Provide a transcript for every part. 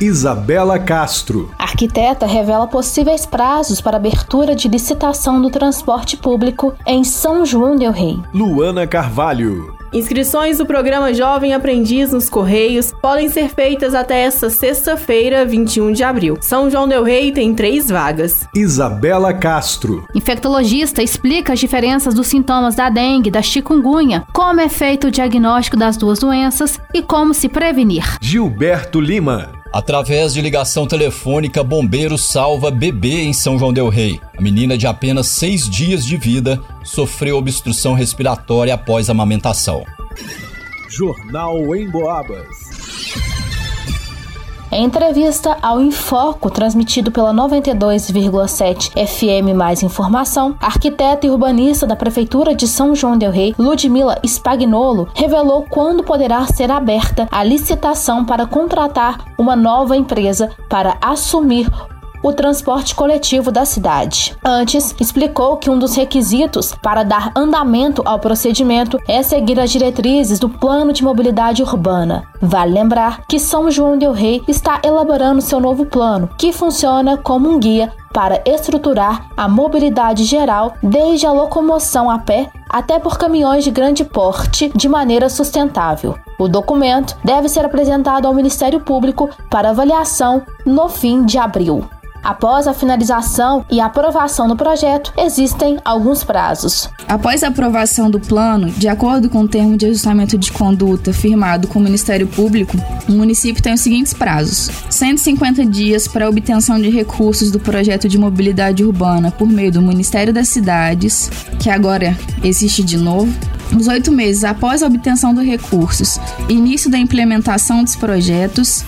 Isabela Castro. arquiteta revela possíveis prazos para abertura de licitação do transporte público em São João del Rei. Luana Carvalho. Inscrições do programa Jovem Aprendiz nos Correios podem ser feitas até esta sexta-feira, 21 de abril. São João Del Rei tem três vagas. Isabela Castro. Infectologista explica as diferenças dos sintomas da dengue e da chikungunya, como é feito o diagnóstico das duas doenças e como se prevenir. Gilberto Lima. Através de ligação telefônica, bombeiro salva bebê em São João Del Rei. A menina de apenas seis dias de vida sofreu obstrução respiratória após amamentação. Jornal em. Em entrevista ao Infoco, transmitido pela 92,7 FM Mais Informação, arquiteta e urbanista da Prefeitura de São João del Rei, Ludmila Spagnolo, revelou quando poderá ser aberta a licitação para contratar uma nova empresa para assumir o transporte coletivo da cidade. Antes, explicou que um dos requisitos para dar andamento ao procedimento é seguir as diretrizes do Plano de Mobilidade Urbana. Vale lembrar que São João del Rei está elaborando seu novo plano, que funciona como um guia para estruturar a mobilidade geral, desde a locomoção a pé até por caminhões de grande porte, de maneira sustentável. O documento deve ser apresentado ao Ministério Público para avaliação no fim de abril. Após a finalização e aprovação do projeto, existem alguns prazos. Após a aprovação do plano, de acordo com o termo de ajustamento de conduta firmado com o Ministério Público, o município tem os seguintes prazos: 150 dias para obtenção de recursos do projeto de mobilidade urbana por meio do Ministério das Cidades, que agora existe de novo. Os oito meses após a obtenção dos recursos, início da implementação dos projetos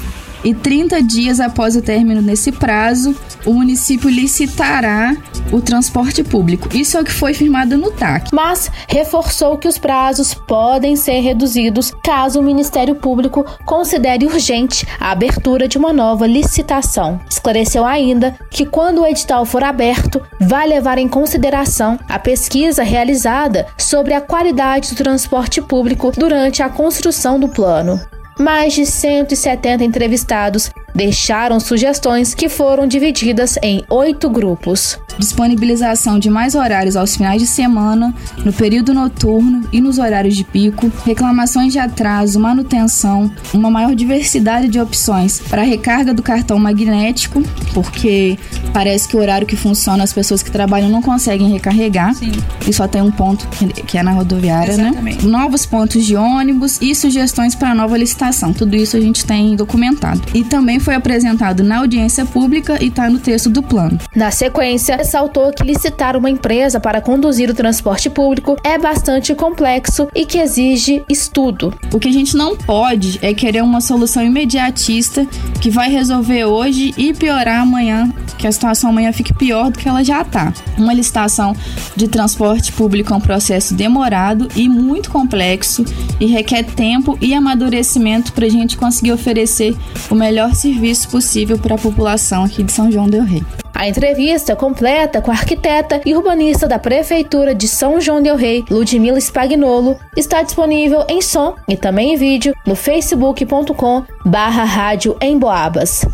e 30 dias após o término desse prazo, o município licitará o transporte público. Isso é o que foi firmado no TAC. Mas reforçou que os prazos podem ser reduzidos caso o Ministério Público considere urgente a abertura de uma nova licitação. Esclareceu ainda que quando o edital for aberto, vai levar em consideração a pesquisa realizada sobre a qualidade do transporte público durante a construção do plano. Mais de 170 entrevistados deixaram sugestões que foram divididas em oito grupos. Disponibilização de mais horários aos finais de semana, no período noturno e nos horários de pico, reclamações de atraso, manutenção, uma maior diversidade de opções para recarga do cartão magnético, porque parece que o horário que funciona as pessoas que trabalham não conseguem recarregar. Sim. E só tem um ponto que é na rodoviária, né? Exatamente. né? Novos pontos de ônibus e sugestões para nova licitação. Tudo isso a gente tem documentado. E também foi apresentado na audiência pública e está no texto do plano. Na sequência, ressaltou que licitar uma empresa para conduzir o transporte público é bastante complexo e que exige estudo. O que a gente não pode é querer uma solução imediatista que vai resolver hoje e piorar amanhã, que a situação amanhã fique pior do que ela já está. Uma licitação de transporte público é um processo demorado e muito complexo e requer tempo e amadurecimento para a gente conseguir oferecer o melhor serviço serviço possível para a população aqui de São João del Rei. A entrevista completa com a arquiteta e urbanista da Prefeitura de São João del Rei, Ludmila Spagnolo, está disponível em som e também em vídeo no facebook.com barra rádio em Boabas.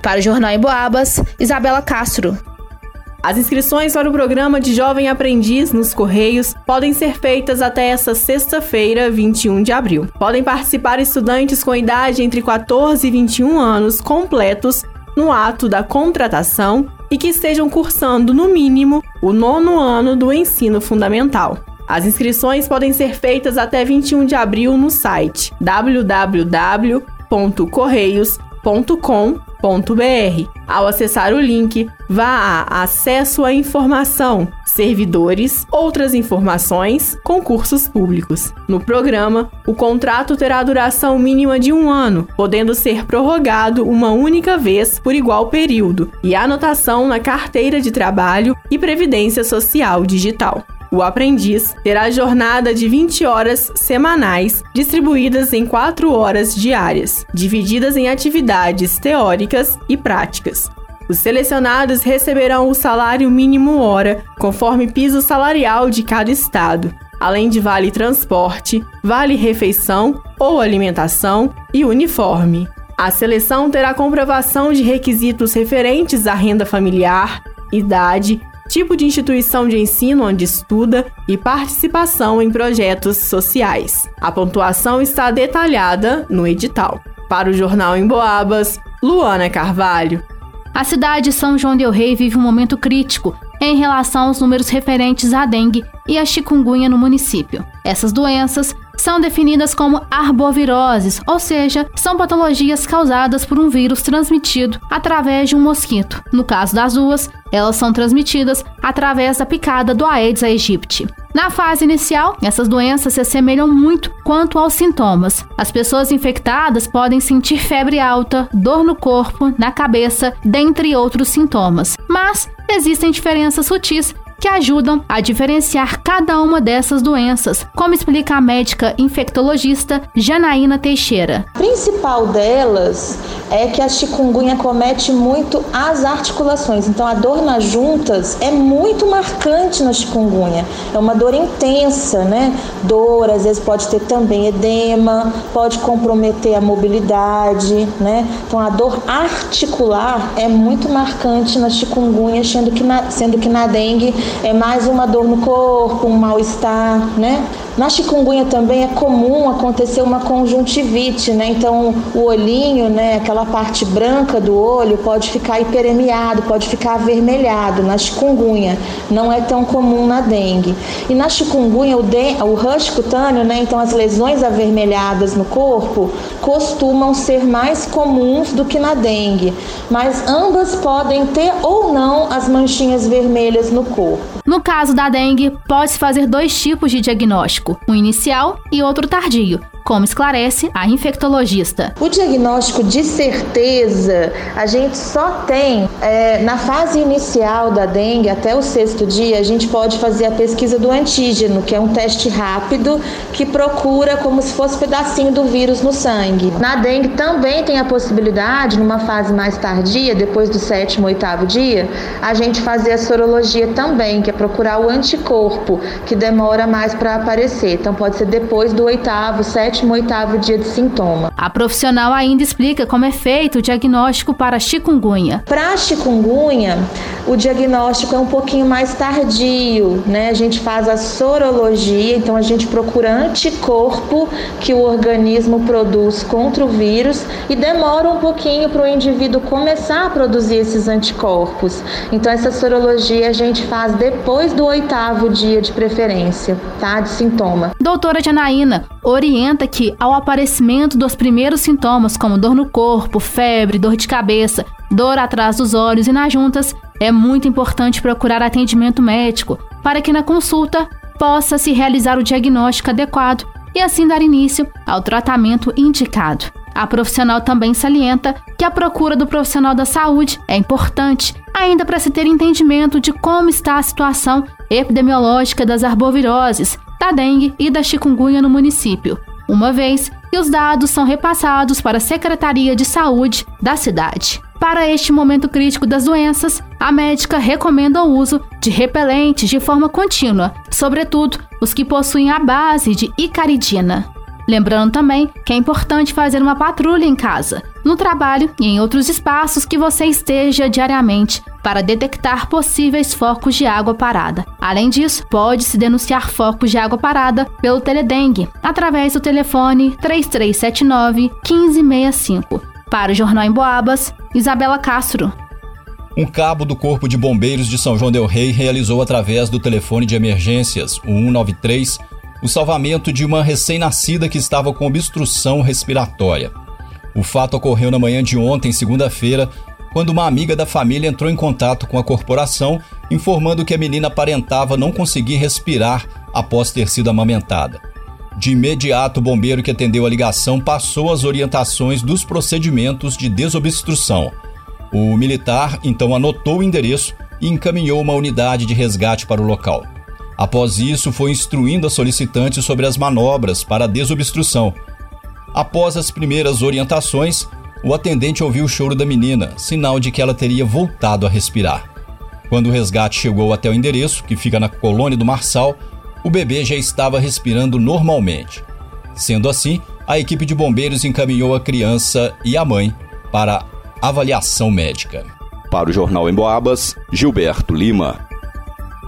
Para o Jornal em Boabas, Isabela Castro. As inscrições para o programa de Jovem Aprendiz nos Correios podem ser feitas até esta sexta-feira, 21 de abril. Podem participar estudantes com idade entre 14 e 21 anos completos no ato da contratação e que estejam cursando, no mínimo, o nono ano do ensino fundamental. As inscrições podem ser feitas até 21 de abril no site www.correios.com.br ao acessar o link, vá a Acesso à Informação, Servidores, Outras Informações, Concursos Públicos. No programa, o contrato terá duração mínima de um ano, podendo ser prorrogado uma única vez por igual período, e anotação na carteira de trabalho e previdência social digital. O aprendiz terá jornada de 20 horas semanais, distribuídas em 4 horas diárias, divididas em atividades teóricas e práticas. Os selecionados receberão o salário mínimo hora, conforme piso salarial de cada estado, além de vale transporte, vale refeição ou alimentação e uniforme. A seleção terá comprovação de requisitos referentes à renda familiar, idade, tipo de instituição de ensino onde estuda e participação em projetos sociais. A pontuação está detalhada no edital. Para o Jornal em Boabas, Luana Carvalho. A cidade de São João del Rei vive um momento crítico em relação aos números referentes à dengue e à chikungunya no município. Essas doenças são definidas como arboviroses, ou seja, são patologias causadas por um vírus transmitido através de um mosquito. No caso das duas, elas são transmitidas através da picada do Aedes aegypti. Na fase inicial, essas doenças se assemelham muito quanto aos sintomas. As pessoas infectadas podem sentir febre alta, dor no corpo, na cabeça, dentre outros sintomas. Mas existem diferenças sutis que ajudam a diferenciar cada uma dessas doenças, como explica a médica infectologista Janaína Teixeira. A principal delas é que a chikungunya comete muito as articulações. Então a dor nas juntas é muito marcante na chikungunya. É uma dor intensa, né? Dor, às vezes pode ter também edema, pode comprometer a mobilidade, né? Então a dor articular é muito marcante na chikungunya, sendo que na, sendo que na dengue é mais uma dor no corpo, um mal-estar, né? Na chikungunya também é comum acontecer uma conjuntivite, né? Então o olhinho, né, aquela parte branca do olho pode ficar hiperemiado, pode ficar avermelhado na chikungunya. Não é tão comum na dengue. E na chikungunya o, de, o rush cutâneo, né, então as lesões avermelhadas no corpo costumam ser mais comuns do que na dengue, mas ambas podem ter ou não as manchinhas vermelhas no corpo. No caso da dengue, pode-se fazer dois tipos de diagnóstico, um inicial e outro tardio como esclarece a infectologista. O diagnóstico de certeza a gente só tem é, na fase inicial da dengue, até o sexto dia, a gente pode fazer a pesquisa do antígeno, que é um teste rápido que procura como se fosse um pedacinho do vírus no sangue. Na dengue também tem a possibilidade, numa fase mais tardia, depois do sétimo, oitavo dia, a gente fazer a sorologia também, que é procurar o anticorpo, que demora mais para aparecer. Então pode ser depois do oitavo, sétimo sétimo, oitavo dia de sintoma. A profissional ainda explica como é feito o diagnóstico para chikungunya. Para chikungunya, o diagnóstico é um pouquinho mais tardio, né? A gente faz a sorologia, então a gente procura anticorpo que o organismo produz contra o vírus e demora um pouquinho para o indivíduo começar a produzir esses anticorpos. Então essa sorologia a gente faz depois do oitavo dia de preferência, tá? De sintoma. Doutora Janaína orienta que, ao aparecimento dos primeiros sintomas, como dor no corpo, febre, dor de cabeça, dor atrás dos olhos e nas juntas, é muito importante procurar atendimento médico para que na consulta possa se realizar o diagnóstico adequado e assim dar início ao tratamento indicado. A profissional também salienta que a procura do profissional da saúde é importante, ainda para se ter entendimento de como está a situação epidemiológica das arboviroses, da dengue e da chikungunya no município uma vez que os dados são repassados para a Secretaria de Saúde da cidade. Para este momento crítico das doenças, a médica recomenda o uso de repelentes de forma contínua, sobretudo os que possuem a base de icaridina. Lembrando também que é importante fazer uma patrulha em casa, no trabalho e em outros espaços que você esteja diariamente para detectar possíveis focos de água parada. Além disso, pode-se denunciar focos de água parada pelo Teledengue através do telefone 3379 1565. Para o Jornal em Boabas, Isabela Castro. Um cabo do Corpo de Bombeiros de São João del Rei realizou através do telefone de emergências, o 193, o salvamento de uma recém-nascida que estava com obstrução respiratória. O fato ocorreu na manhã de ontem, segunda-feira, quando uma amiga da família entrou em contato com a corporação, informando que a menina aparentava não conseguir respirar após ter sido amamentada. De imediato, o bombeiro que atendeu a ligação passou as orientações dos procedimentos de desobstrução. O militar então anotou o endereço e encaminhou uma unidade de resgate para o local. Após isso, foi instruindo a solicitante sobre as manobras para desobstrução. Após as primeiras orientações, o atendente ouviu o choro da menina, sinal de que ela teria voltado a respirar. Quando o resgate chegou até o endereço, que fica na colônia do Marçal, o bebê já estava respirando normalmente. Sendo assim, a equipe de bombeiros encaminhou a criança e a mãe para avaliação médica. Para o Jornal em Boabas, Gilberto Lima.